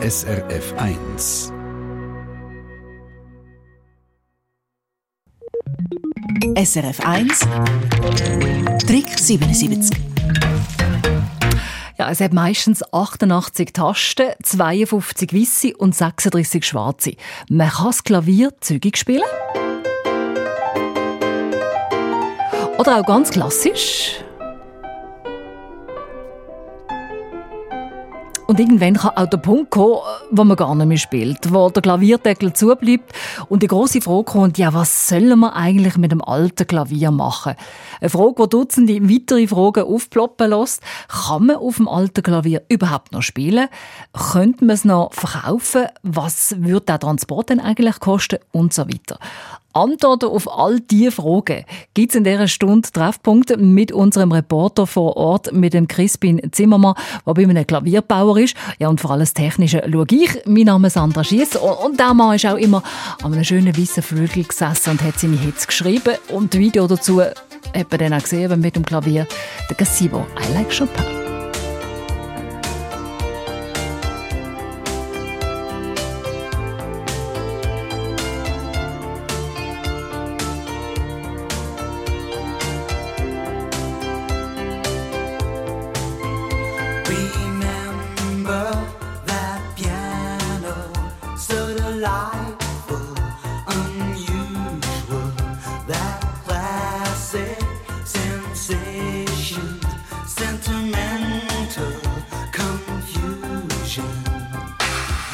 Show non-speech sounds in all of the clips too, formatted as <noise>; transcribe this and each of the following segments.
SRF 1. SRF 1 Trick 77 ja, es hat meistens 88 Tasten, 52 weiße und 36 schwarze. Man kann das Klavier zügig spielen. Oder auch ganz klassisch. Und irgendwann kann auch der Punkt kommen, wo man gar nicht mehr spielt, wo der Klavierdeckel zubleibt und die große Frage kommt, ja, was sollen wir eigentlich mit dem alten Klavier machen? Eine Frage, die Dutzende weitere Fragen aufploppen lässt. Kann man auf dem alten Klavier überhaupt noch spielen? Könnte man es noch verkaufen? Was würde der Transport denn eigentlich kosten? Und so weiter. Antworten auf all diese Fragen gibt es in dieser Stunde Treffpunkte mit unserem Reporter vor Ort, mit dem Crispin Zimmermann, der bei einem Klavierbauer ist. Ja, und vor allem das Technische schaue ich. Mein Name ist Sandra Schiess und der Mann ist auch immer an einem schönen weißen Flügel gesessen und hat seine Hits geschrieben. Und Video dazu hat man dann auch gesehen mit dem Klavier, der Gazebo I Like Chopin.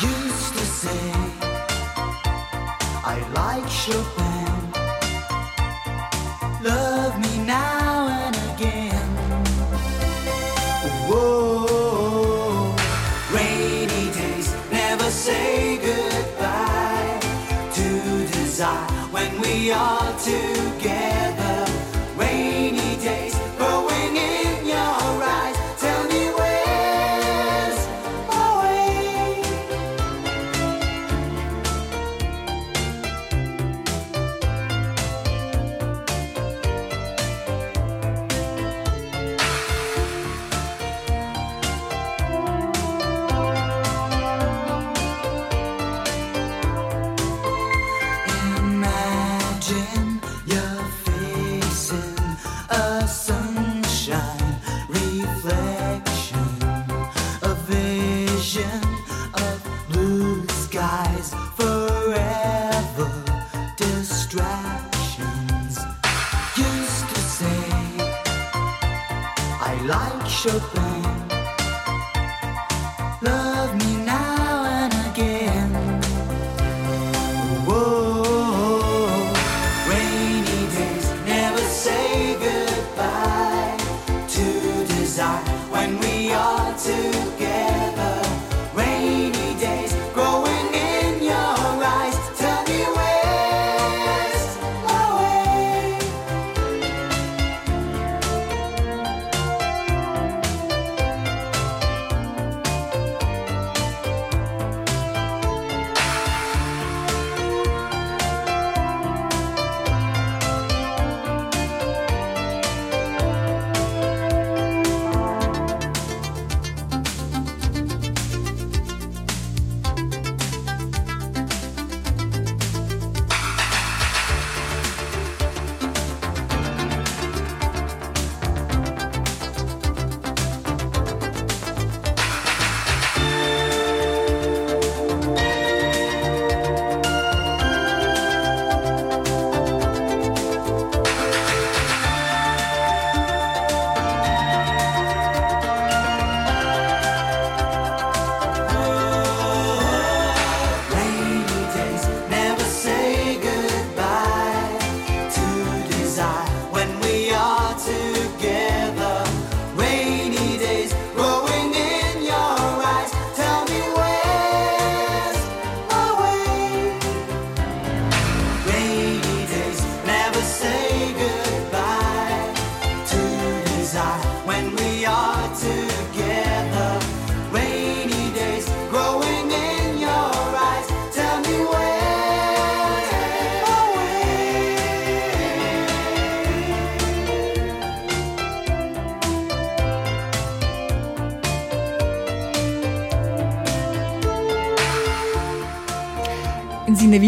used to say I like Chopin. Love me now and again. Whoa, rainy days never say goodbye to desire when we are together.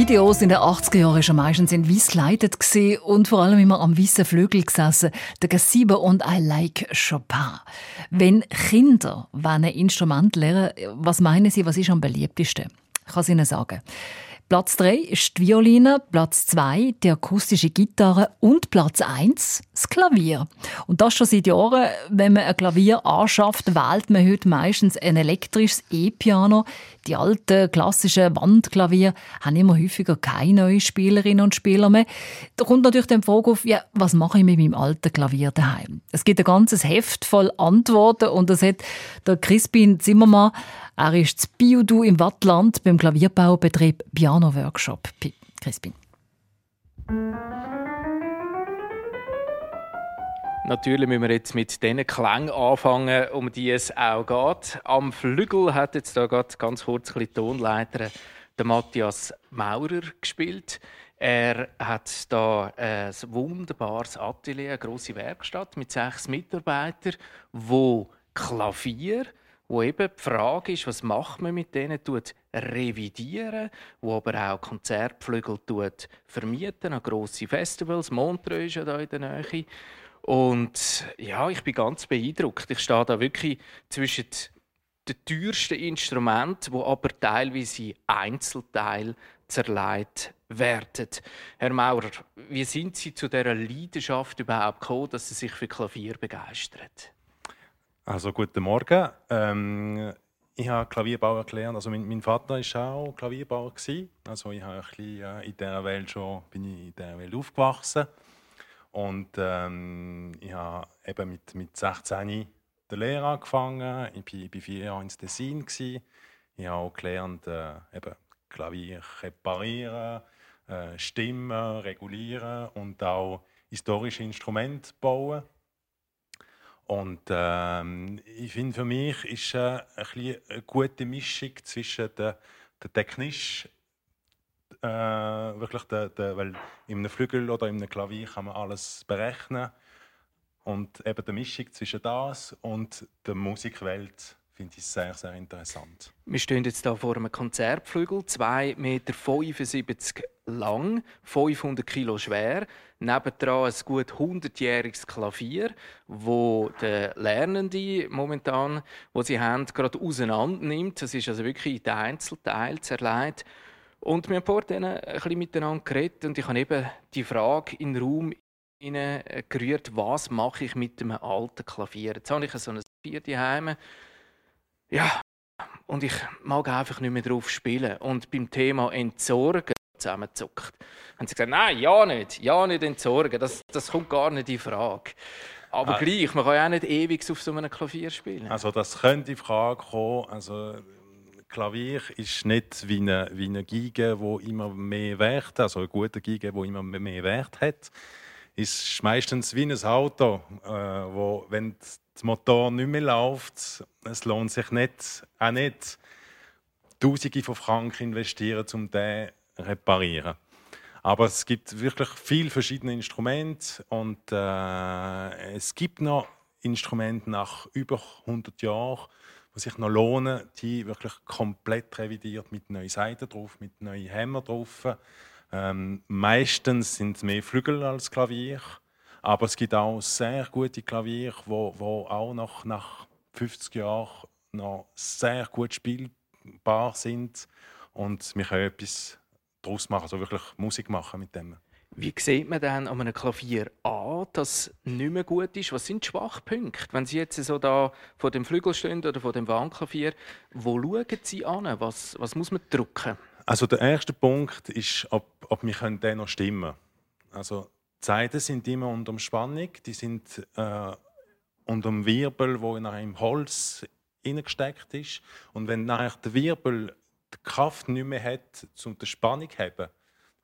Videos in den 80er Jahren er meistens in Weiss gekleidet und vor allem immer am weißen Flügel gesessen. Der Gazebo und I like Chopin. Wenn Kinder ein Instrument lernen, was meinen Sie, was ist am beliebtesten? Ich kann es Ihnen sagen. Platz 3 ist die Violine, Platz 2 die akustische Gitarre und Platz 1 das Klavier. Und das schon seit Jahren. Wenn man ein Klavier anschafft, wählt man heute meistens ein elektrisches E-Piano. Die alten klassischen Wandklavier haben immer häufiger keine neuen Spielerinnen und Spieler mehr. Da kommt natürlich die Frage auf, ja, was mache ich mit meinem alten Klavier daheim? Es gibt ein ganzes Heft voll Antworten und das hat der Crispin Zimmermann er ist zu Biodu im Wattland beim Klavierbaubetrieb Piano Workshop. Crispin. Natürlich müssen wir jetzt mit den Klängen anfangen, um die es auch geht. Am Flügel hat jetzt da gerade ganz kurz die Tonleiter der Matthias Maurer gespielt. Er hat da ein wunderbares Atelier, eine grosse Werkstatt mit sechs Mitarbeitern, wo Klavier, wo eben die Frage ist, was macht man mit denen, tut revidieren, wo aber auch Konzertflügel tut vermieten an grosse Festivals. Montreux ist ja da in der Nähe. Und ja, ich bin ganz beeindruckt. Ich stehe da wirklich zwischen den teuersten Instrumenten, wo aber teilweise Einzelteile zerlegt werden. Herr Maurer, wie sind Sie zu dieser Leidenschaft überhaupt gekommen, dass Sie sich für Klavier begeistern? Also guten Morgen. Ähm, ich habe Klavierbauer gelernt. Also mein, mein Vater war auch Klavierbauer Also ich habe ein bisschen, äh, in dieser Welt schon bin ich in dieser Welt aufgewachsen. Und ähm, ich habe eben mit, mit 16 die Lehre angefangen. Ich war, vier Jahre in Tessin. Ich habe auch gelernt, äh, eben Klavier reparieren, äh, Stimmen regulieren und auch historische Instrumente bauen. Und ähm, ich finde, für mich ist äh, ein eine gute Mischung zwischen der, der technisch äh, wirklich der, der, weil in einem Flügel oder in einem Klavier kann man alles berechnen und eben die Mischung zwischen das und der Musikwelt finde ich sehr, sehr interessant. Wir stehen jetzt hier vor einem Konzertflügel, 2,75 Meter lang, 500 Kilo schwer. Nebendran ein gut 100-jähriges Klavier, wo der Lernende momentan, wo sie haben, gerade auseinander nimmt. Das ist also wirklich den Einzelteil zerlegt. Und wir haben vorhin ein bisschen miteinander geredet und ich habe eben die Frage in den Raum gerührt, was mache ich mit einem alten Klavier? Jetzt habe ich so ein Klavier daheim ja, und ich mag einfach nicht mehr drauf spielen. Und beim Thema Entsorgen zusammenzuckt. Haben sie gesagt, nein, ja nicht, ja nicht entsorgen, das, das kommt gar nicht in Frage. Aber ah. gleich, man kann ja auch nicht ewig auf so einem Klavier spielen. Also das könnte in Frage kommen. Also Klavier ist nicht wie eine, wie eine Geige, die immer mehr Wert also eine gute Geige, die immer mehr Wert hat. Ist meistens wie ein Auto, äh, wo, wenn der Motor nicht mehr läuft, es lohnt sich nicht, auch nicht, Tausende von Franken investieren, um den zu reparieren. Aber es gibt wirklich viele verschiedene Instrumente und äh, es gibt noch Instrumente nach über 100 Jahren, die sich noch lohnen, die wirklich komplett revidiert mit neuen Seiten drauf, mit neuen Hämmer drauf. Ähm, meistens sind es mehr Flügel als Klavier. Aber es gibt auch sehr gute Klavier, wo, wo auch noch nach 50 Jahren noch sehr gut spielbar sind und wir können etwas daraus machen, also wirklich Musik machen mit dem. Wie sieht man denn an einem Klavier an, dass es nicht mehr gut ist? Was sind die Schwachpunkte? Wenn Sie jetzt so da vor dem Flügel stehen oder vor dem Wandklavier, wo schauen Sie an? Was, was muss man drücken? Also der erste Punkt ist, ob, ob wir den noch stimmen können. Also die Seiten sind immer unter Spannung, die sind äh, unter dem Wirbel, wo in einem Holz gesteckt ist. Und wenn nachher der Wirbel die Kraft nicht mehr hat, um die Spannung zu haben,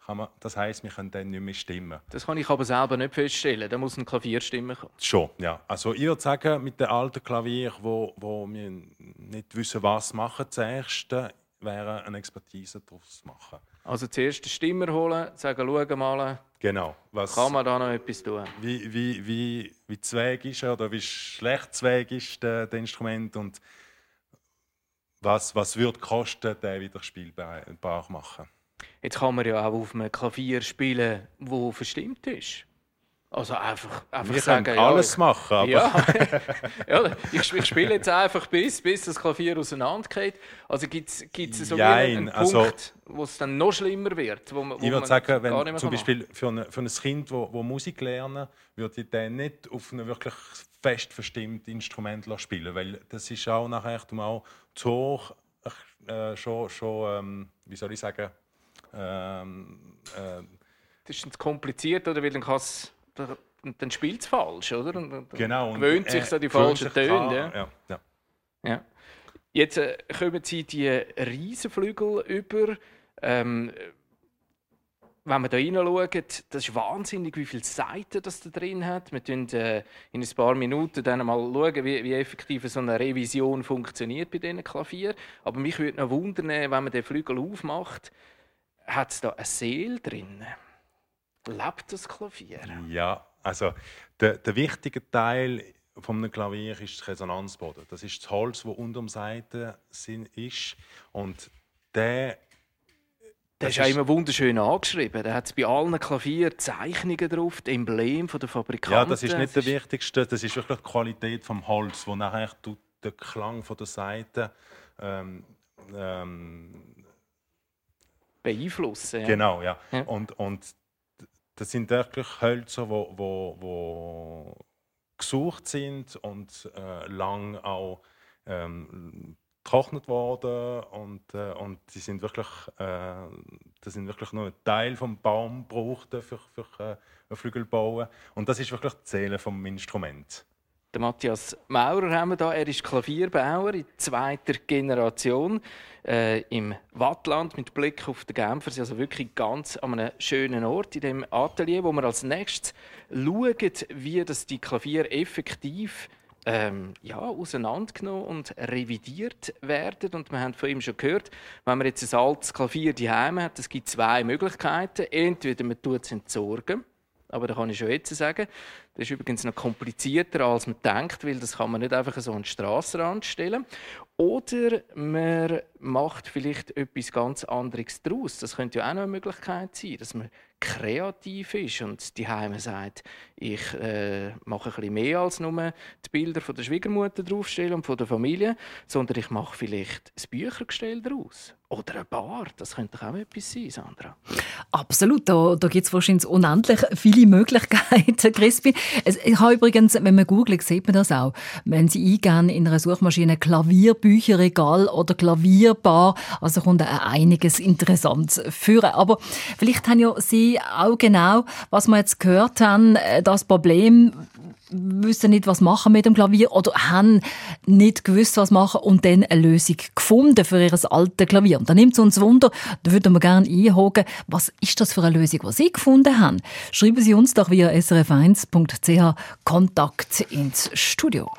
man, das heisst, wir können dann nicht mehr stimmen. Das kann ich aber selber nicht feststellen. Da muss ein Klavier stimmen kommen. Schon, ja. Also ich würde sagen, mit dem alten Klavier, wo, wo wir nicht wissen, was machen zuerst, wäre eine Expertise daraus machen. Also zuerst den Stimmer holen, sagen, schau mal, genau, was, kann man da noch etwas tun? Wie, wie, wie, wie zweig ist er oder wie schlecht zweig ist das Instrument und was, was würde kosten, den wieder spielbar machen. Jetzt kann man ja auch auf einem Klavier spielen, wo verstimmt ist. Also einfach, einfach Wir sagen, können alles ja, machen, aber ja, <laughs> ja ich, ich spiele jetzt einfach bis, bis das Klavier auseinandergeht. Also gibt es so wie einen, Jein, Punkt, also- wo es dann noch schlimmer wird? Wo, man- wo ich würde sagen, wenn zum Beispiel für, eine, für ein Kind, wo, wo Musik lernen, würde ich den nicht auf ein wirklich fest verstimmtes Instrument spielen, weil das ist auch nachher auch zu hoch, äh, schon, schon ähm, wie soll ich sagen, ähm, äh, Das ist kompliziert, oder? Weil dann, kann's- dann- spielt es falsch, oder? Und dann genau. und gewöhnt sich so die falschen Töne. Ja. Ja, ja. Ja. Jetzt äh, kommen Sie die Riesenflügel über. Ähm, wenn wir da reinschauen, das ist wahnsinnig, wie viele Seiten das da drin hat. Wir schauen äh, in ein paar Minuten dann mal schauen, wie, wie effektiv so eine Revision funktioniert bei diesen Klavier. Aber mich würde noch wundern, wenn man den Flügel aufmacht, hat es da eine Seele drin? Lebt das Klavier? Ja, also der, der wichtige Teil einem Klavier ist das Resonanzboden. Das ist das Holz, das unter dem Seiten sind- ist. Und der, Der ist auch immer wunderschön angeschrieben. Da hat bei allen Klavier Zeichnungen drauf, das Emblem der Fabrikanten. ja, das ist nicht der Es wichtigste. Das ist wirklich die Qualität vom Holz, wo nachher den Klang von der Seite ähm, ähm, beeinflussen. Ja. Genau, ja. Ja. Und, und das sind wirklich Hölzer, wo, wo, wo gesucht sind und äh, lang auch ähm, getrocknet worden und, äh, und die sind wirklich, äh, das sind wirklich nur ein Teil vom Baum gebraucht für, für äh, einen Flügel bauen und das ist wirklich die Seele vom Instrument. Der Matthias Maurer haben wir da. Er ist Klavierbauer in zweiter Generation äh, im Wattland mit Blick auf den Genfer. Also wirklich ganz an einem schönen Ort in dem Atelier, wo wir als nächstes schauen, wie das die Klavier effektiv ähm, ja, auseinandergenommen und revidiert werden. Und wir haben von ihm schon gehört, wenn man jetzt ein altes Klavier daheim hat, es gibt zwei Möglichkeiten. Entweder man tut es entsorgen, aber da kann ich schon jetzt sagen, das ist übrigens noch komplizierter, als man denkt, weil das kann man nicht einfach so an den Strassenrand stellen. Oder man macht vielleicht etwas ganz anderes daraus. Das könnte ja auch noch eine Möglichkeit sein, dass man kreativ ist und die Heime sagt, ich äh, mache ein bisschen mehr als nur die Bilder von der Schwiegermutter draufstellen und von der Familie, sondern ich mache vielleicht ein Büchergestell daraus. Oder ein Bar. Das könnte auch etwas sein, Sandra. Absolut, da, da gibt es wahrscheinlich unendlich viele Möglichkeiten, <laughs> Crispin. Ich habe übrigens, wenn man googelt, sieht man das auch. Wenn Sie eingehen in einer Suchmaschine Klavierbücherregal oder Klavierbar, also kommt da einiges Interessantes führen. Aber vielleicht haben ja Sie auch genau, was wir jetzt gehört haben, äh, das Problem, wissen nicht, was machen mit dem Klavier oder haben nicht gewusst, was machen und dann eine Lösung gefunden für ihr altes Klavier. Und dann nimmt es uns Wunder, da würden wir gerne einhaken, was ist das für eine Lösung, die Sie gefunden haben? Schreiben Sie uns doch via srf1.ch Kontakt ins Studio.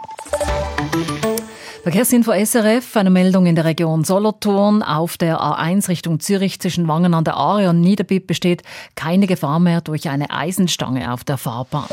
Verkehrsinfo SRF, eine Meldung in der Region Solothurn. Auf der A1 Richtung Zürich zwischen Wangen an der Aare und Niederbipp besteht keine Gefahr mehr durch eine Eisenstange auf der Fahrbahn.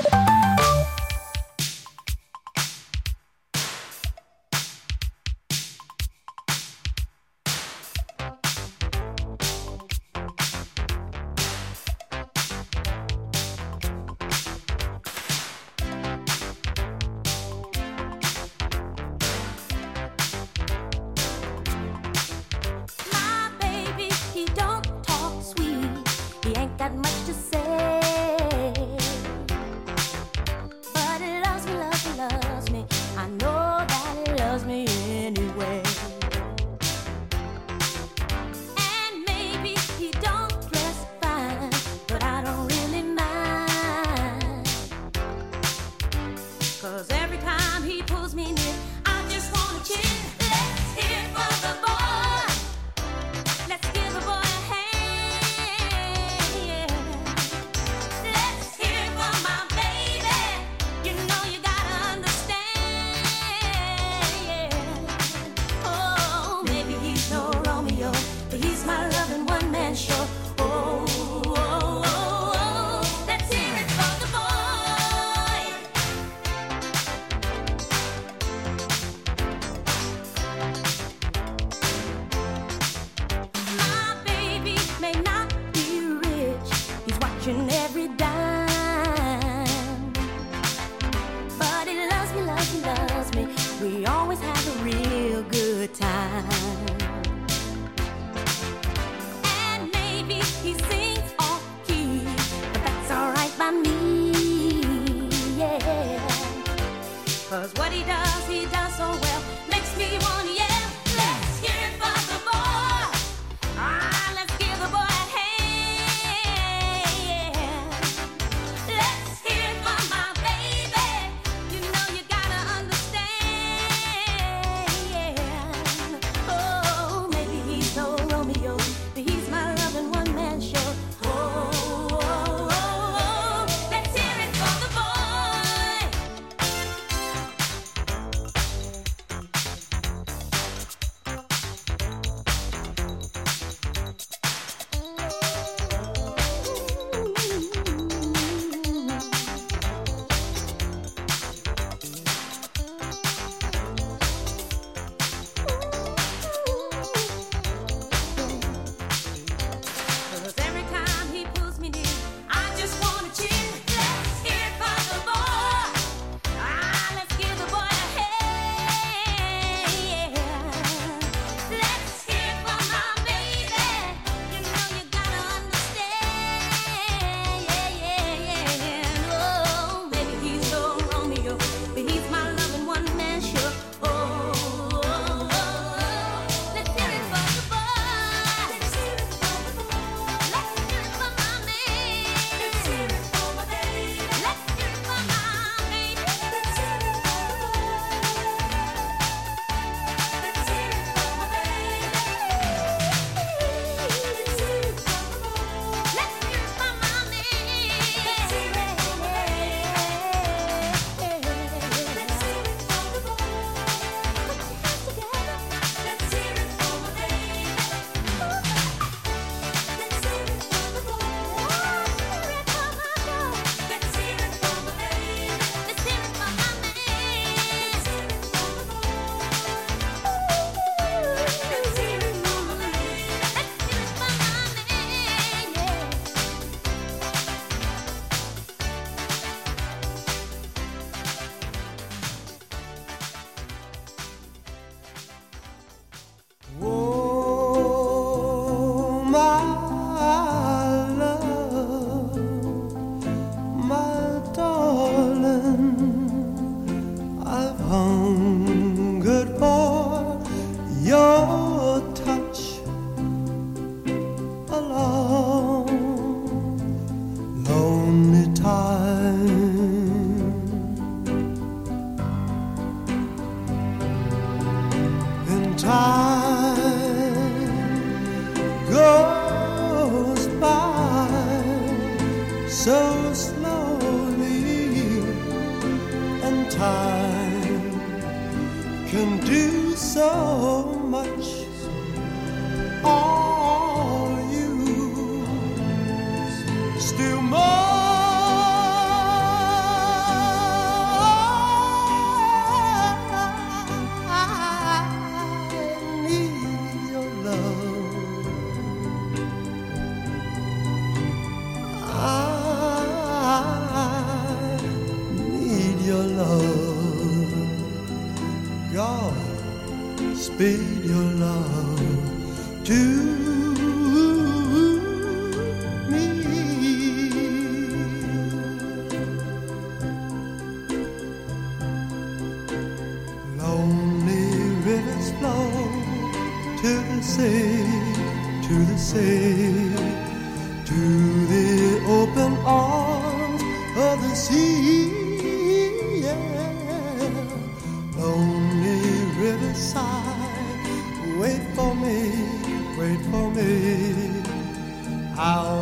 how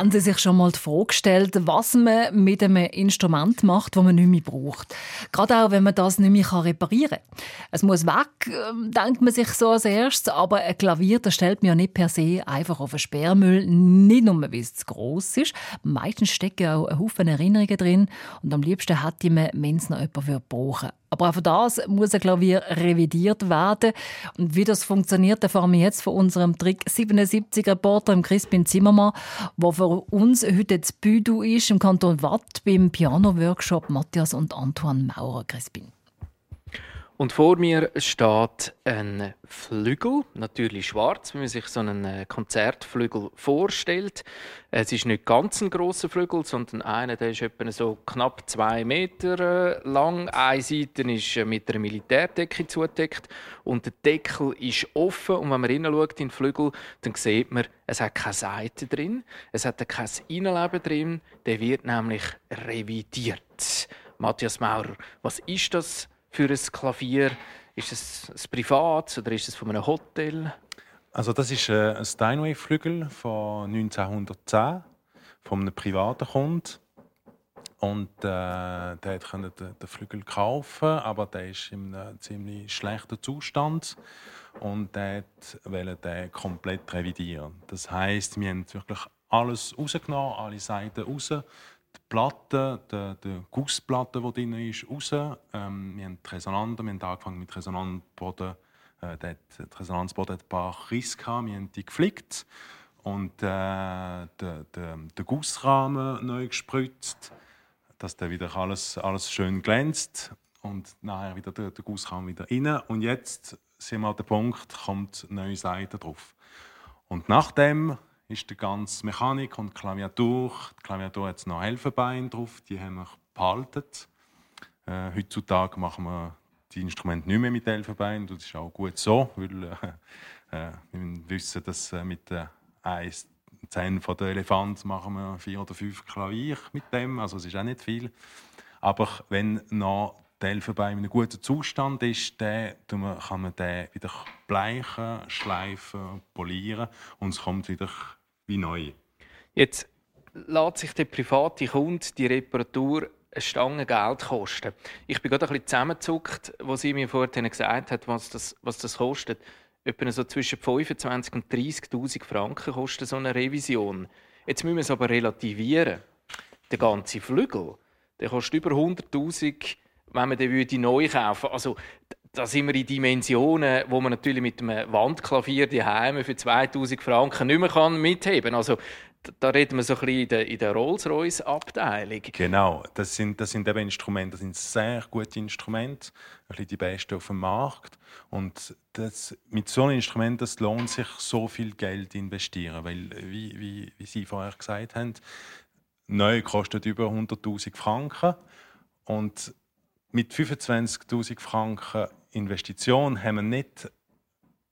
Haben Sie sich schon mal die Frage gestellt, was man mit einem Instrument macht, das man nicht mehr braucht? Gerade auch, wenn man das nicht mehr reparieren kann. Es muss weg, ähm, denkt man sich so als erstes, aber ein Klavier, das stellt man ja nicht per se einfach auf einen Sperrmüll, nicht nur, weil es zu gross ist. Meistens stecken auch ein Haufen Erinnerungen drin und am liebsten hätte man, wenn es noch jemand brauchen würde. Aber auch das muss ein Klavier revidiert werden. Und wie das funktioniert, erfahren wir jetzt von unserem Trick 77 Reporter Crispin Zimmermann, der für uns heute das Büdu ist im Kanton Watt beim Piano-Workshop Matthias und Antoine Maurer. Crispin. Und vor mir steht ein Flügel, natürlich schwarz, wie man sich so einen äh, Konzertflügel vorstellt. Es ist nicht ganz ein großer Flügel, sondern einer, der ist etwa so knapp zwei Meter äh, lang. Eine Seite ist äh, mit einer Militärdecke zugedeckt und der Deckel ist offen. Und wenn man in den Flügel, dann sieht man, es hat keine Seite drin, es hat kein Innenleben drin. Der wird nämlich revidiert. Matthias Maurer, was ist das für ein Klavier? Ist es ein privates oder ist es von einem Hotel? Also das ist äh, ein Steinway-Flügel von 1910 von einem privaten Kunden. Und äh, der konnte den, den Flügel kaufen, aber der ist in einem ziemlich schlechten Zustand und der wollte den komplett revidieren. Das heißt, wir haben wirklich alles rausgenommen, alle Seiten raus, die Platte, die, die Gussplatte, die drin ist, raus. Ähm, wir haben Resonanten, wir haben angefangen mit Resonanzboden. Äh, der, der Resonanzboden hat ein paar Risse gehabt, wir haben die geflickt und äh, den, den, den Gussrahmen neu gespritzt, dass der wieder alles, alles schön glänzt und nachher wieder der, der Gussrahmen wieder rein. Und jetzt sind wir an dem Punkt, kommt neue Seite drauf. Und nachdem ist die ganze Mechanik und die Klaviatur, die Klaviatur hat noch Helfenbeine drauf, die haben wir behalten. Äh, heutzutage machen wir die Instrumente nicht mehr mit Elfenbein. Das ist auch gut so, weil äh, äh, wir wissen, dass äh, mit den eins Zähnen von der Elefant machen wir vier oder fünf Klavier mit dem. Also es ist auch nicht viel. Aber wenn noch der Elfenbein in einem guten Zustand ist, dann kann man den wieder bleichen, schleifen, polieren und es kommt wieder wie neu. Jetzt lässt sich der private Kunde die Reparatur eine Stange Geld kosten. Ich bin gerade ein bisschen zusammengezuckt, wo sie mir vorhin gesagt hat, was das, was das kostet. Etwa so zwischen 25.000 und 30.000 Franken kostet so eine Revision. Jetzt müssen wir es aber relativieren. Der ganze Flügel, der kostet über 100.000, wenn man den neu kaufen würde. Also, da sind wir in Dimensionen, wo man natürlich mit einem Wandklavier die Heime für 2000 Franken nicht mehr kann mitheben. Also, da reden wir so ein bisschen in der, in der Rolls-Royce-Abteilung. Genau, das sind, das sind eben Instrumente, das sind sehr gute Instrumente, ein bisschen die besten auf dem Markt. Und das, mit so einem Instrument das lohnt sich, so viel Geld zu investieren, weil, wie, wie, wie Sie vorher gesagt haben, neu kostet über 100'000 Franken und mit 25'000 Franken Investition haben wir nicht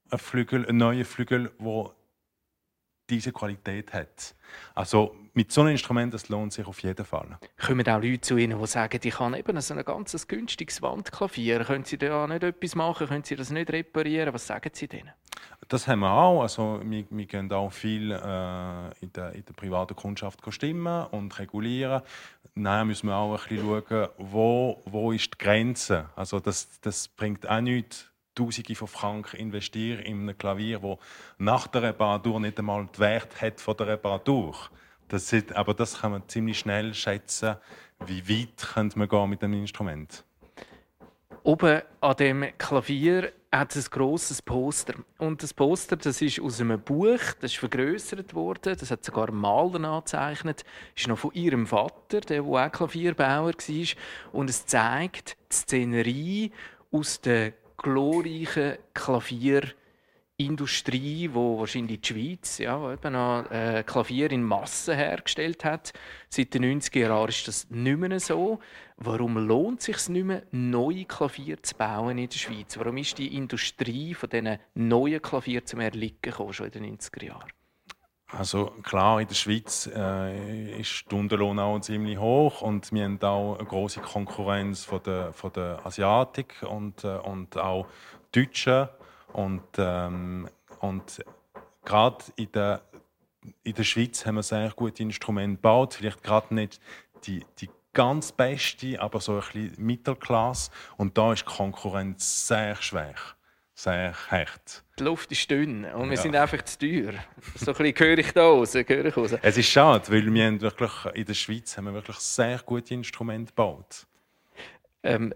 einen, Flügel, einen neuen Flügel, der diese Qualität hat. Also mit so einem Instrument, das lohnt sich auf jeden Fall. Kommen auch Leute zu Ihnen, die sagen, ich habe eben so ein ganz günstiges Wandklavier. Können Sie da nicht etwas machen? Können Sie das nicht reparieren? Was sagen Sie denen? Das haben wir auch. Also, wir, wir gehen auch viel äh, in, der, in der privaten Kundschaft stimmen und regulieren. Nein, müssen wir auch ein bisschen schauen, wo, wo ist die Grenze. Also das, das bringt auch nichts, Tausende von Franken investieren in ein Klavier, wo nach der Reparatur nicht einmal den Wert hat von der Reparatur. Das ist, aber das kann man ziemlich schnell schätzen, wie weit man gehen mit dem Instrument. Oben an dem Klavier hat ein grosses Poster. Und das Poster das ist aus einem Buch, das ist vergrößert worden. Das hat sogar ein Maler angezeichnet. Das ist noch von ihrem Vater, der wo auch Klavierbauer war. Und es zeigt die Szenerie aus der glorreichen Klavierindustrie, wo wahrscheinlich die Schweiz ja, eben noch äh, Klavier in Massen hergestellt hat. Seit den 90er Jahren ist das nicht mehr so. Warum lohnt es sich nicht mehr, neue Klavier zu bauen in der Schweiz? Warum ist die Industrie von diesen neuen Klavier zum Erliegen gekommen, schon in den 90er Jahren? Also klar, in der Schweiz äh, ist der Stundenlohn auch ziemlich hoch und wir haben auch eine große Konkurrenz von der, von der Asiatik und, äh, und auch Deutschen und, ähm, und gerade in der in der Schweiz haben wir sehr gute Instrumente gebaut. Vielleicht gerade nicht die, die ganz beste, aber so ein bisschen Mittelklasse. Und da ist die Konkurrenz sehr schwach, sehr hart. Die Luft ist dünn und wir Ja. sind einfach zu teuer. So ein bisschen höre ich da raus, höre ich raus. Es ist schade, weil wir wirklich, in der Schweiz haben wir wirklich sehr gute Instrumente gebaut. ähm,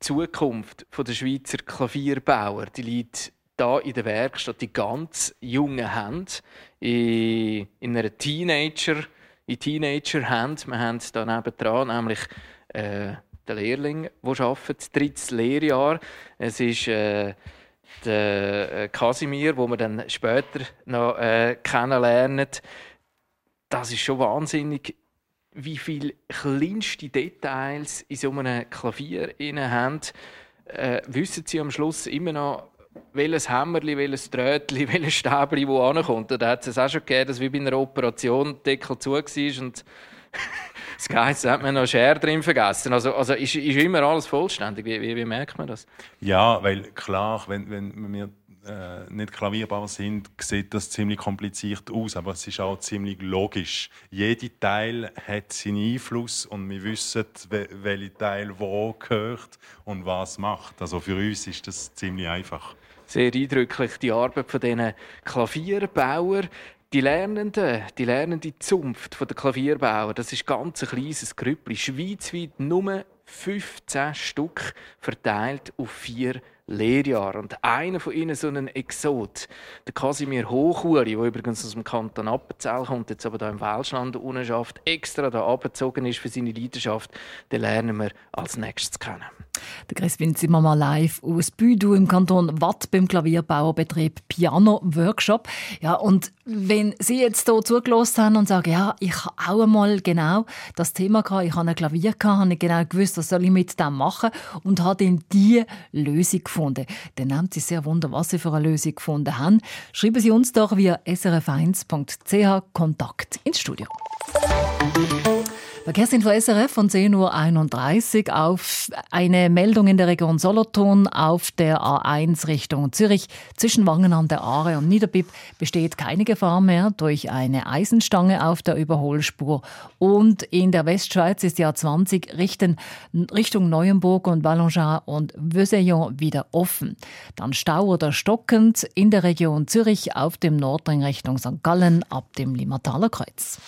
Zukunft der Schweizer Klavierbauer, die liegt da in der Werkstatt, die ganz jungen Hände, in, in einer Teenager, in Teenager-Hand. Wir haben da nebendran nämlich äh, den Lehrling, der arbeitet, drittes Lehrjahr. Es ist äh, der äh, Casimir, wo wir dann später noch äh, kennenlernen. Das ist schon wahnsinnig, wie viele kleinste Details in so einem Klavier innen haben. Äh, wissen Sie am Schluss immer noch, welches Hämmerli, welches Drötli, <laughs> welches Stäbli wo ankommt? Da hat es auch schon gegeben, dass wie bei einer Operation der Deckel zu war und <laughs> das Geheißen hat man noch Schere drin vergessen. Also, also ist, ist immer alles vollständig. Wie, wie, wie merkt man das? Ja, weil klar, wenn, wenn wir äh, nicht klavierbar sind, sieht das ziemlich kompliziert aus, aber es ist auch ziemlich logisch. Jeder Teil hat seinen Einfluss und wir wissen, we- welcher Teil wo gehört und was macht. Also für uns ist das ziemlich einfach. sehr eindrücklich die Arbeit von diesen Klavierbauern. Die Lernenden, die lernende Zunft der Klavierbauer, das ist ganz ein kleines Grüppli. Schweizweit nur 15 Stück verteilt auf vier Lehrjahre. Und einer von ihnen, so ein Exot, der Casimir Hochuri, der übrigens aus dem Kanton Appenzell kommt, jetzt aber da im Welschland unten schafft, extra da abgezogen ist für seine Leidenschaft, den lernen wir als nächstes kennen. Der Crispin Zimmermann live aus Büdu im Kanton Watt beim Klavierbauerbetrieb Piano Workshop. Ja, und wenn Sie jetzt hier zugelassen haben und sagen, ja, ich habe auch einmal genau das Thema gehabt, ich habe ein Klavier gehabt, habe nicht genau gewusst, was soll ich mit dem machen und habe dann die Lösung gefunden. Dann nehmen Sie sehr wunder, was Sie für eine Lösung gefunden haben. Schreiben Sie uns doch via srf1.ch Kontakt ins Studio. Verkehrsinfo SRF von 10.31 Uhr auf eine Meldung in der Region Solothurn auf der A1 Richtung Zürich. Zwischen Wangen an der Aare und Niederbipp besteht keine Gefahr mehr durch eine Eisenstange auf der Überholspur. Und in der Westschweiz ist die A20 Richten, Richtung Neuenburg und Ballongeat und Vösillon wieder offen. Dann Stau oder stockend in der Region Zürich auf dem Nordring Richtung St. Gallen ab dem Limataler Kreuz.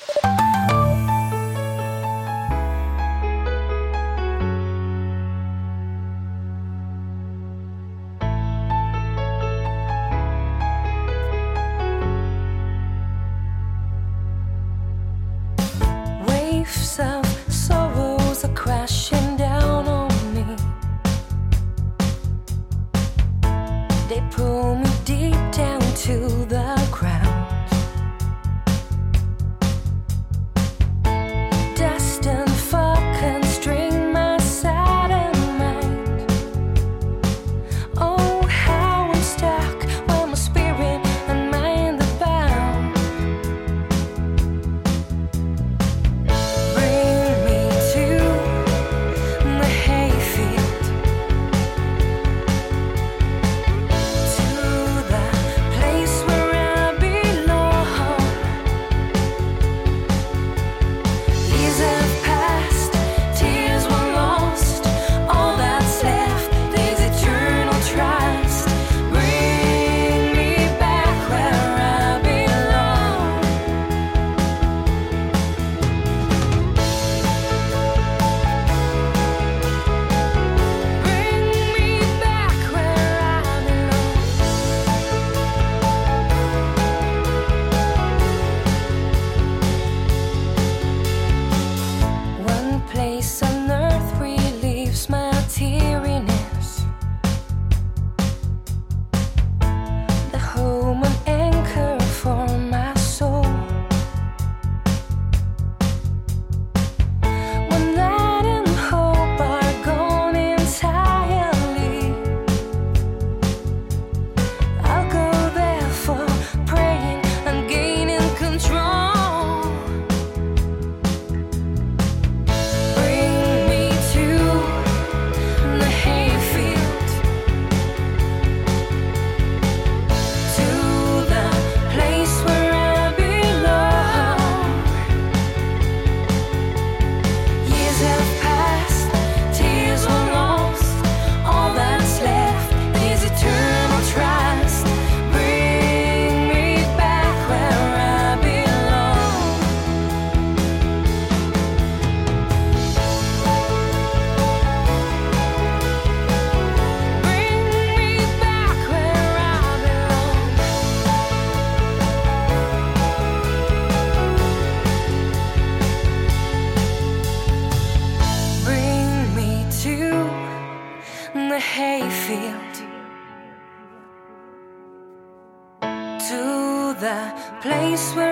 Place where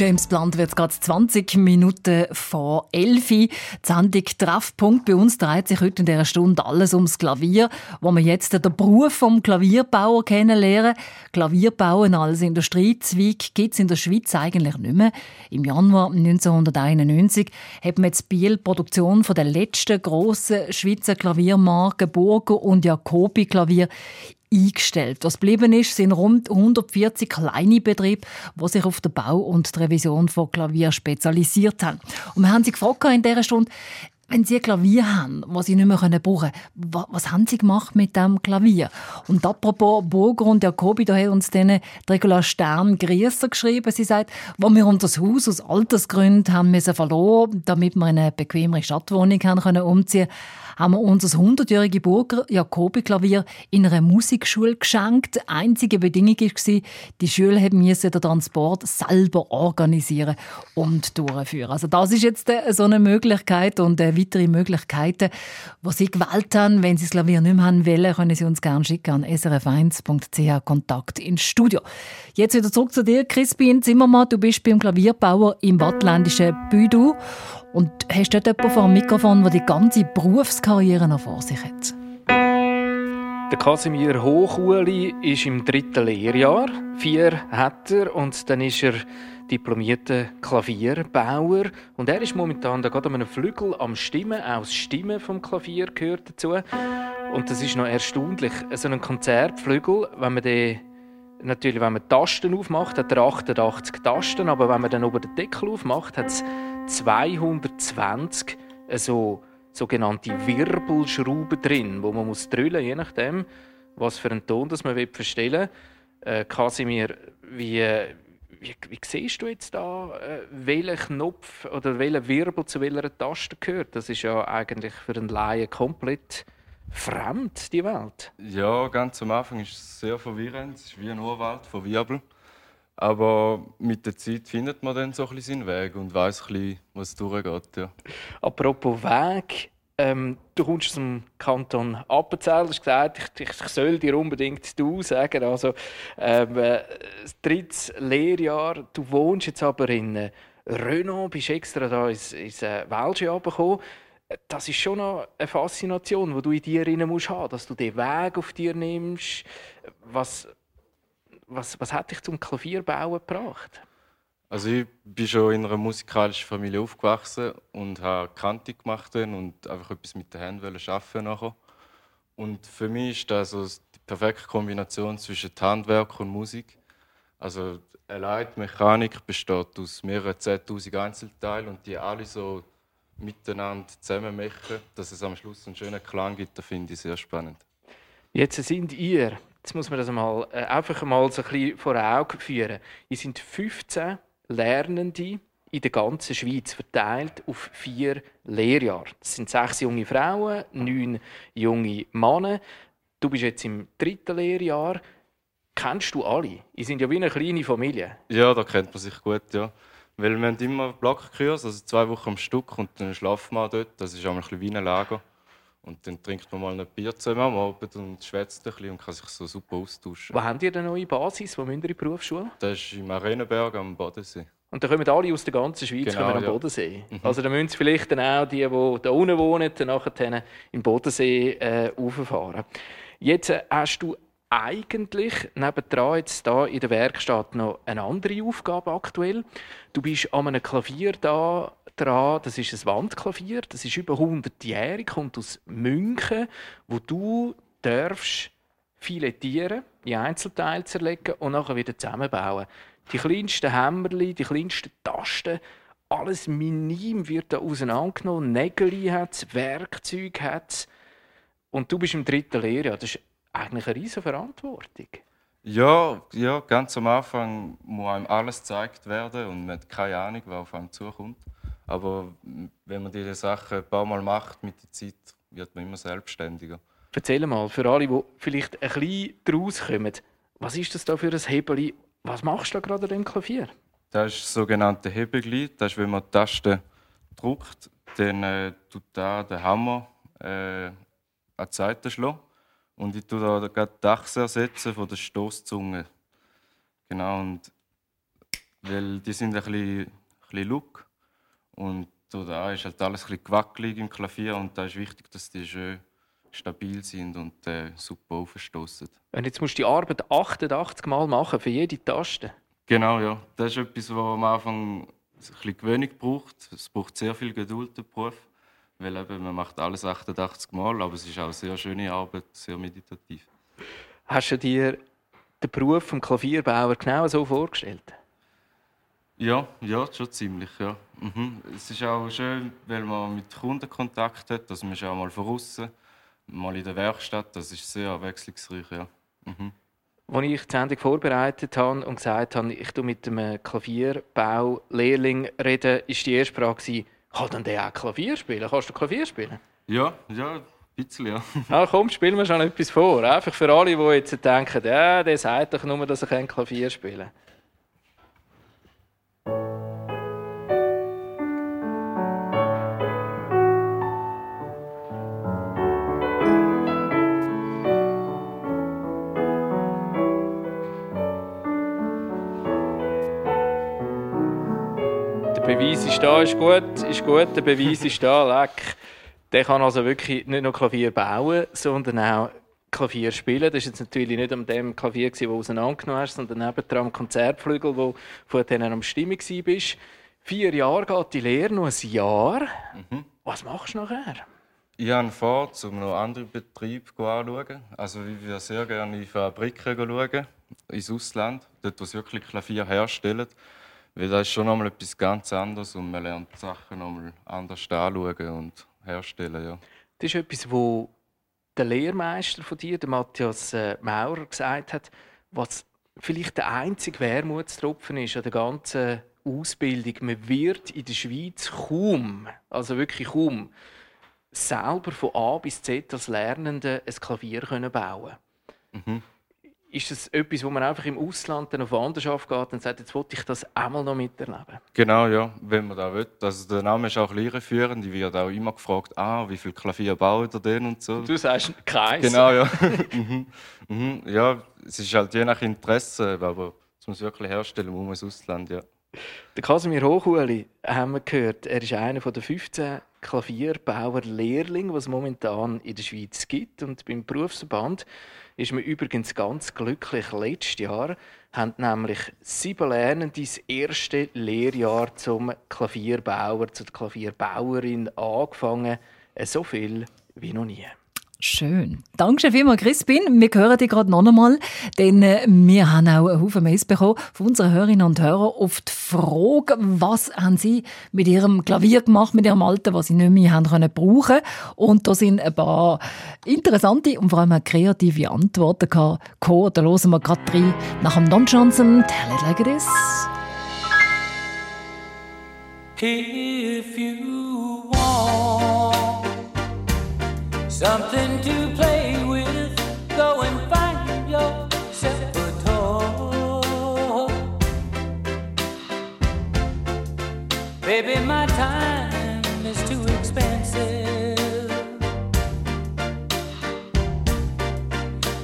James Blunt wird gerade 20 Minuten vor 11 Uhr. Die Sendung Treffpunkt bei uns dreht sich heute in dieser Stunde alles ums Klavier, wo wir jetzt den Beruf vom Klavierbauer kennenlernen. Klavierbauen als Industriezweig gibt es in der Schweiz eigentlich nicht mehr. Im Januar 1991 hat man jetzt Biel die Produktion von der letzten grossen Schweizer Klaviermarke Burger und Jacobi Klavier eingestellt. Was geblieben ist, sind rund 140 kleine Betriebe, die sich auf den Bau und die Revision von Klavier spezialisiert haben. Und wir haben sie gefragt in dieser Stunde, wenn Sie ein Klavier haben, das Sie nicht mehr brauchen können, wa- was haben Sie gemacht mit dem Klavier? Und apropos Burger und Jacobi, da hat uns dann Regula Stern Grieser geschrieben. Sie sagt, wo wir unser Haus aus Altersgründen haben müssen verloren, damit wir in eine bequemere Stadtwohnung haben können umziehen haben wir unser 100-jährige Burger Jacobi-Klavier in einer Musikschule geschenkt. Die einzige Bedingung war, die Schule haben müssen den Transport selber organisieren und durchführen. Also das ist jetzt äh, so eine Möglichkeit und äh, weitere Möglichkeiten, die Sie gewählt haben. Wenn Sie das Klavier nicht mehr haben wollen, können Sie uns gerne schicken an srf1.ch Kontakt ins Studio. Jetzt wieder zurück zu dir, Crispin Zimmermann. Du bist beim Klavierbauer im wattländischen Büdu und hast dort jemanden vor dem Mikrofon, der die ganze Berufskarriere noch vor sich hat. Der Casimir Hochuli ist im dritten Lehrjahr. Vier hat er und dann ist er diplomierter Klavierbauer. Und er ist momentan da gerade an einem Flügel am Stimmen. Auch das Stimmen vom Klavier gehört dazu. Und das ist noch erstaunlich. So ein Konzertflügel, wenn man den Natürlich, wenn man Tasten aufmacht, hat er 88 Tasten, aber wenn man dann oben den Deckel aufmacht, hat es 220 so sogenannte Wirbelschrauben drin, wo man muss drüllen, je nachdem, was für einen Ton das man will verstellen. Äh, Casimir, wie, wie, wie siehst du jetzt da, äh, welcher Knopf oder welcher Wirbel zu welcher Taste gehört? Das ist ja eigentlich für einen Laien komplett fremd, die Welt. Ja, ganz am Anfang ist es sehr verwirrend. Es ist wie ein Urwald von Wirbel. Aber mit der Zeit findet man dann so ein bisschen seinen Weg und weiß ein bisschen, was durchgeht. Ja. Apropos Weg, ähm, du kommst aus dem Kanton Appenzell, hast gesagt, ich, ich, soll dir unbedingt du sagen. Also, ähm, äh, drittes Lehrjahr, du wohnst jetzt aber in äh, Renault, bist extra da ins, ins äh, Welsche runtergekommen. Das ist schon noch eine Faszination, die du in dir rein musst haben, dass du den Weg auf dir nimmst. Was, was, was hat dich zum Klavierbauen gebracht? Also ich bin schon in einer musikalischen Familie aufgewachsen und habe Kante gemacht und einfach etwas mit den Händen arbeiten nachher. Und für mich ist das so die perfekte Kombination zwischen Handwerk und Musik. Also eine Leitmechanik besteht aus mehreren 10'000 Einzelteilen und die alle so miteinander zusammenmachen, dass es am Schluss einen schönen Klang gibt, das finde ich sehr spannend. Jetzt sind ihr, jetzt muss man das mal, äh, einfach mal so ein bisschen vor Augen führen. Ihr sind 15 Lernende in der ganzen Schweiz verteilt auf vier Lehrjahre. Das sind sechs junge Frauen, neun junge Männer. Du bist jetzt im dritten Lehrjahr. Kennst du alle? Ihr sind ja wie eine kleine Familie. Ja, da kennt man sich gut, ja. Weil wir haben immer Blockkurs, also zwei Wochen am Stück und dann schlafen wir dort. Das ist auch ein bisschen wie ein Lager. Und dann trinkt man mal ein Bier zusammen am Abend und schwätzt ein bisschen und kann sich so super austauschen. Wo habt ihr eine neue Basis? Wo müsst ihr in die Berufsschule? Das ist im Arenenberg am Bodensee. Und da kommen alle aus der ganzen Schweiz Genau, am ja. Bodensee. Also da müssen Sie vielleicht dann auch die, die da unten wohnen, dann nachher im Bodensee äh, rauffahren. Jetzt äh, hast du eigentlich nebendran jetzt da in der Werkstatt noch eine andere Aufgabe aktuell. Du bist an einem Klavier da dran, das ist ein Wandklavier, das ist über 100-jährig, kommt aus München, wo du darfst filettieren, in Einzelteile zerlegen und nachher wieder zusammenbauen. Die kleinsten Hämmerli, die kleinsten Tasten, alles minim wird da auseinandergenommen. Nägel hat es, Werkzeug hat es. Und du bist im dritten Lehrjahr. Das ist eigentlich eine riesige Verantwortung. Ja, ja, ganz am Anfang muss einem alles gezeigt werden und man hat keine Ahnung, was auf einem zukommt. Aber wenn man diese Sachen ein paar Mal macht mit der Zeit, wird man immer selbstständiger. Erzähl mal, für alle, die vielleicht ein bisschen daraus kommen, was ist das da für ein Hebeli? Was machst du da gerade an dem Klavier? Das ist das sogenannte Hebeglied. Das ist, wenn man die Taste drückt, dann äh, tut da der Hammer äh, an die Seite schlagen. Und ich tue da gerade die Achse ersetzen von der Stoßzunge. Genau, und weil die sind ein bisschen, ein bisschen look und da ist halt alles ein bisschen gewackelig im Klavier und da ist wichtig, dass die schön stabil sind und äh, super aufstoßen. Und jetzt musst du die Arbeit 88 Mal machen für jede Taste. Genau, ja. Das ist etwas, was am Anfang ein bisschen Gewöhnung braucht. Es braucht sehr viel Geduld, der Beruf. Weil eben, man macht alles 88 Mal, aber es ist auch eine sehr schöne Arbeit, sehr meditativ. Hast du dir den Beruf vom Klavierbauer genau so vorgestellt? Ja, ja, schon ziemlich, ja. Mhm. Es ist auch schön, weil man mit Kunden Kontakt hat. Also man ist auch mal von außen, mal in der Werkstatt. Das ist sehr abwechslungsreich, ja. Mhm. Als ich die Sendung vorbereitet habe und gesagt habe, ich tu mit einem Klavierbaulehrling reden, ist die erste Frage, kann denn der auch Klavier spielen? Kannst du Klavier spielen? Ja, ja, ein bisschen, ja. <laughs> Ah, komm, spielen wir schon etwas vor. Einfach für alle, die jetzt denken, ja, der sagt doch nur, dass er Klavier spielen kann. Beweis ist da, ist gut, ist gut, der Beweis ist da, leck. Der kann also wirklich nicht nur Klavier bauen, sondern auch Klavier spielen. Das war jetzt natürlich nicht an dem Klavier, das du auseinandergenommen hast, sondern nebendran am Konzertflügel, wo von denen am Stimmung warst. Vier Jahre geht die Lehre, noch ein Jahr. Was machst du nachher? Ich habe vor, um noch andere Betriebe anzuschauen. Also ich würde sehr gerne in Fabriken schauen, ins Ausland, dort, wo sie wirklich Klavier herstellen. Weil das ist schon nochmal etwas ganz anderes und man lernt die Sachen nochmal anders anschauen und herstellen. Ja. Das ist etwas, wo der Lehrmeister von dir, der Matthias äh, Maurer, gesagt hat, was vielleicht der einzige Wermutstropfen ist an der ganzen Ausbildung. Man wird in der Schweiz kaum, also wirklich kaum, selber von A bis Z als Lernende ein Klavier können bauen Mhm. Ist das etwas, wo man einfach im Ausland dann auf Wanderschaft geht und sagt, jetzt wollte ich das einmal noch miterleben? Genau, ja, wenn man da will. Also der Name ist auch irreführend. Ich werde auch immer gefragt, ah, wie viel Klavier baut ihr denn und so. Du sagst keins. Genau, ja. <laughs> mhm. Mhm. Ja, es ist halt je nach Interesse, aber es muss wirklich herstellen, muss man ins Ausland, ja. Der Kasimir Hochuli, haben wir gehört, er ist einer der 15 Klavierbauer-Lehrlinge, die es momentan in der Schweiz gibt. Und beim Berufsverband ist man übrigens ganz glücklich. Letztes Jahr haben nämlich sieben Lernende das erste Lehrjahr zum Klavierbauer, zur Klavierbauerin angefangen. Äh, So viel wie noch nie. Schön. Dankeschön vielmals, Crispin. Wir hören dich gerade noch einmal, denn äh, wir haben auch einen Haufen Mails bekommen von unseren Hörerinnen und Hörern auf die Frage, was haben sie mit ihrem Klavier gemacht, mit ihrem Alten, was sie nicht mehr haben können brauchen. Und da sind ein paar interessante und vor allem auch kreative Antworten gekommen. Da hören wir gerade rein nach dem Don Johnson, Tell It Like It Is. If you want something to play with, go and find yourself a toy. Baby, my time is too expensive,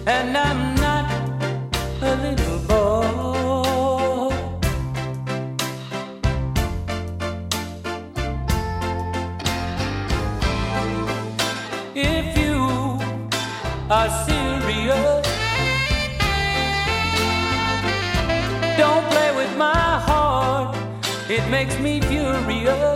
and I'm are serious. Don't play with my heart, it makes me furious.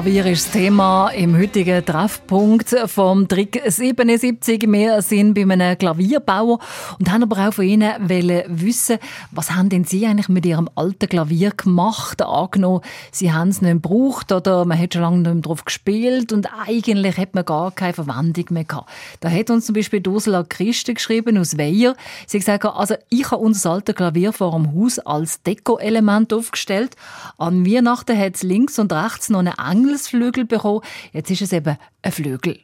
Klavier ist das Thema im heutigen Treffpunkt vom Trick 77. Wir sind bei einem Klavierbauer und haben aber auch von Ihnen wissen, was haben denn Sie eigentlich mit Ihrem alten Klavier gemacht? Angenommen, Sie haben es nicht gebraucht oder man hat schon lange nicht mehr drauf gespielt und eigentlich hat man gar keine Verwendung mehr gehabt. Da hat uns zum Beispiel Ursula Christen geschrieben aus Weiher. Sie hat gesagt, also ich habe unser altes Klavier vor dem Haus als Deko-Element aufgestellt. An Weihnachten hat es links und rechts noch einen Engelsflügel bekommen. Jetzt ist es eben ein Flügel.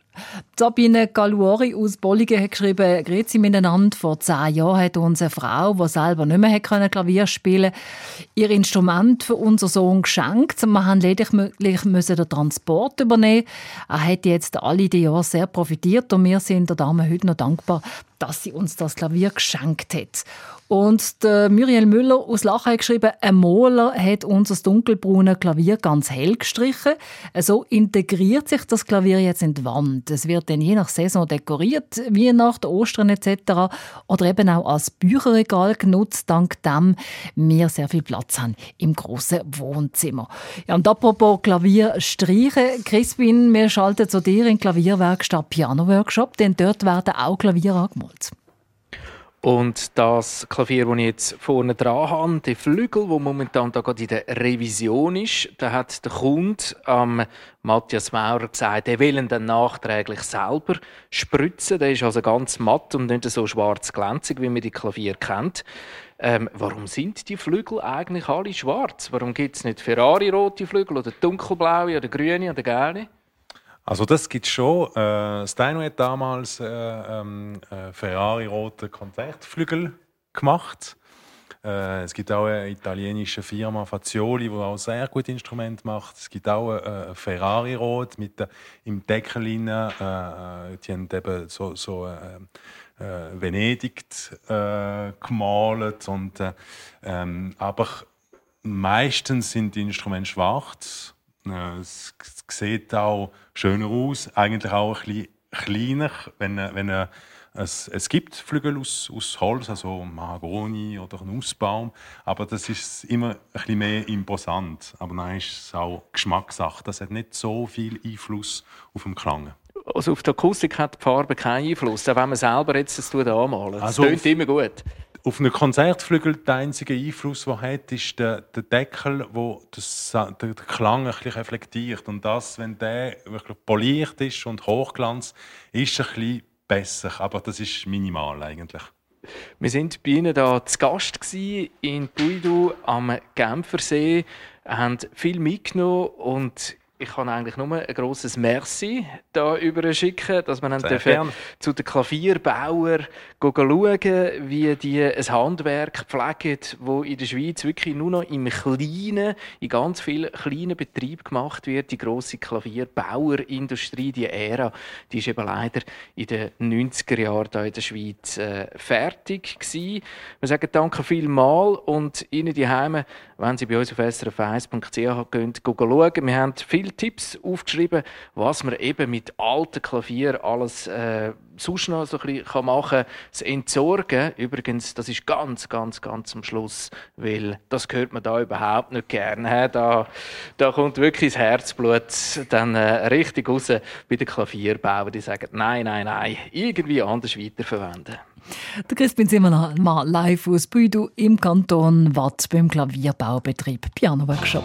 Sabine Galuori aus Bolligen hat geschrieben, Grüezi miteinander. Vor zehn Jahren hat uns eine Frau, die selber nicht mehr können Klavier spielen ihr Instrument für unseren Sohn geschenkt. Wir haben lediglich den Transport übernehmen. Er hat jetzt alle die Jahre sehr profitiert und wir sind der Dame heute noch dankbar, dass sie uns das Klavier geschenkt hat. Und der Muriel Müller aus Lachen hat geschrieben, ein Maler hat unser dunkelbraune Klavier ganz hell gestrichen. So integriert sich das Klavier jetzt in die Wand. Es wird dann je nach Saison dekoriert, wie nach der Ostern etc. Oder eben auch als Bücherregal genutzt, dank dem wir sehr viel Platz haben im grossen Wohnzimmer. Ja, und apropos Klavier streichen, Crispin, wir schalten zu dir in die Klavierwerkstatt Piano Workshop, denn dort werden auch Klavier angemalt. Und das Klavier, das ich jetzt vorne dran habe, der Flügel, der momentan da gerade in der Revision ist, da hat der Kunde ähm, Matthias Maurer gesagt, er will ihn dann nachträglich selber spritzen. Der ist also ganz matt und nicht so schwarz glänzig, wie man die Klavier kennt. Ähm, warum sind die Flügel eigentlich alle schwarz? Warum gibt es nicht Ferrari-rote Flügel oder dunkelblaue oder grüne oder gelbe? Also das gibt schon. Äh, Steino hat damals äh, ähm, äh, Ferrari-rote Konzertflügel gemacht. Äh, es gibt auch eine italienische Firma Fazioli, die auch sehr gute Instrumente macht. Es gibt auch äh, Ferrari-rot mit im Deckel rein. Äh, äh, die haben eben so, so äh, äh, Venedig äh, gemalt. Und, äh, ähm, aber meistens sind die Instrumente schwarz. Äh, Es sieht auch schöner aus, eigentlich auch ein bisschen kleiner, wenn, äh, wenn äh, Es, es gibt Flügel aus, aus Holz, also Mahagoni oder Nussbaum, aber das ist immer ein bisschen mehr imposant. Aber dann ist es auch Geschmackssache. Das hat nicht so viel Einfluss auf den Klang. Also auf die Akustik hat die Farbe keinen Einfluss, auch wenn man selber jetzt das anmalen. Also das tönt auf- immer gut. Auf einen Konzertflügel der einzige Einfluss, den hat, ist der, der Deckel, wo das, der, der Klang ein bisschen reflektiert. Und das, wenn der wirklich poliert ist und Hochglanz, ist ein bisschen besser. Aber das ist minimal eigentlich. Wir sind bei Ihnen da zu Gast in Puidu am Genfersee, haben viel mitgenommen und ich kann eigentlich nur ein grosses Merci da schicken, dass Sehr dürfen zu den Klavierbauern schauen, wie die ein Handwerk pflegen, wo in der Schweiz wirklich nur noch im Kleinen, in ganz vielen kleinen Betrieben gemacht wird. Die grosse Klavierbauerindustrie, die Ära, die ist eben leider in den 90er Jahren da in der Schweiz äh, fertig gewesen. Wir sagen danke vielmals und Ihnen die Heime, wenn Sie bei uns auf srf1.ch gehen, schauen. Wir haben viele Tipps aufgeschrieben, was man eben mit alten Klavier alles äh, sonst noch so ein bisschen machen kann. Das Entsorgen, übrigens, das ist ganz, ganz, ganz am Schluss, weil das hört man da überhaupt nicht gerne. Da, da kommt wirklich das Herzblut dann äh, richtig raus bei den Klavierbauern. Die sagen, nein, nein, nein, irgendwie anders weiterverwenden. Der Crispin Zimmermann live aus Büdu im Kanton Watt beim Klavierbaubetrieb Piano Workshop.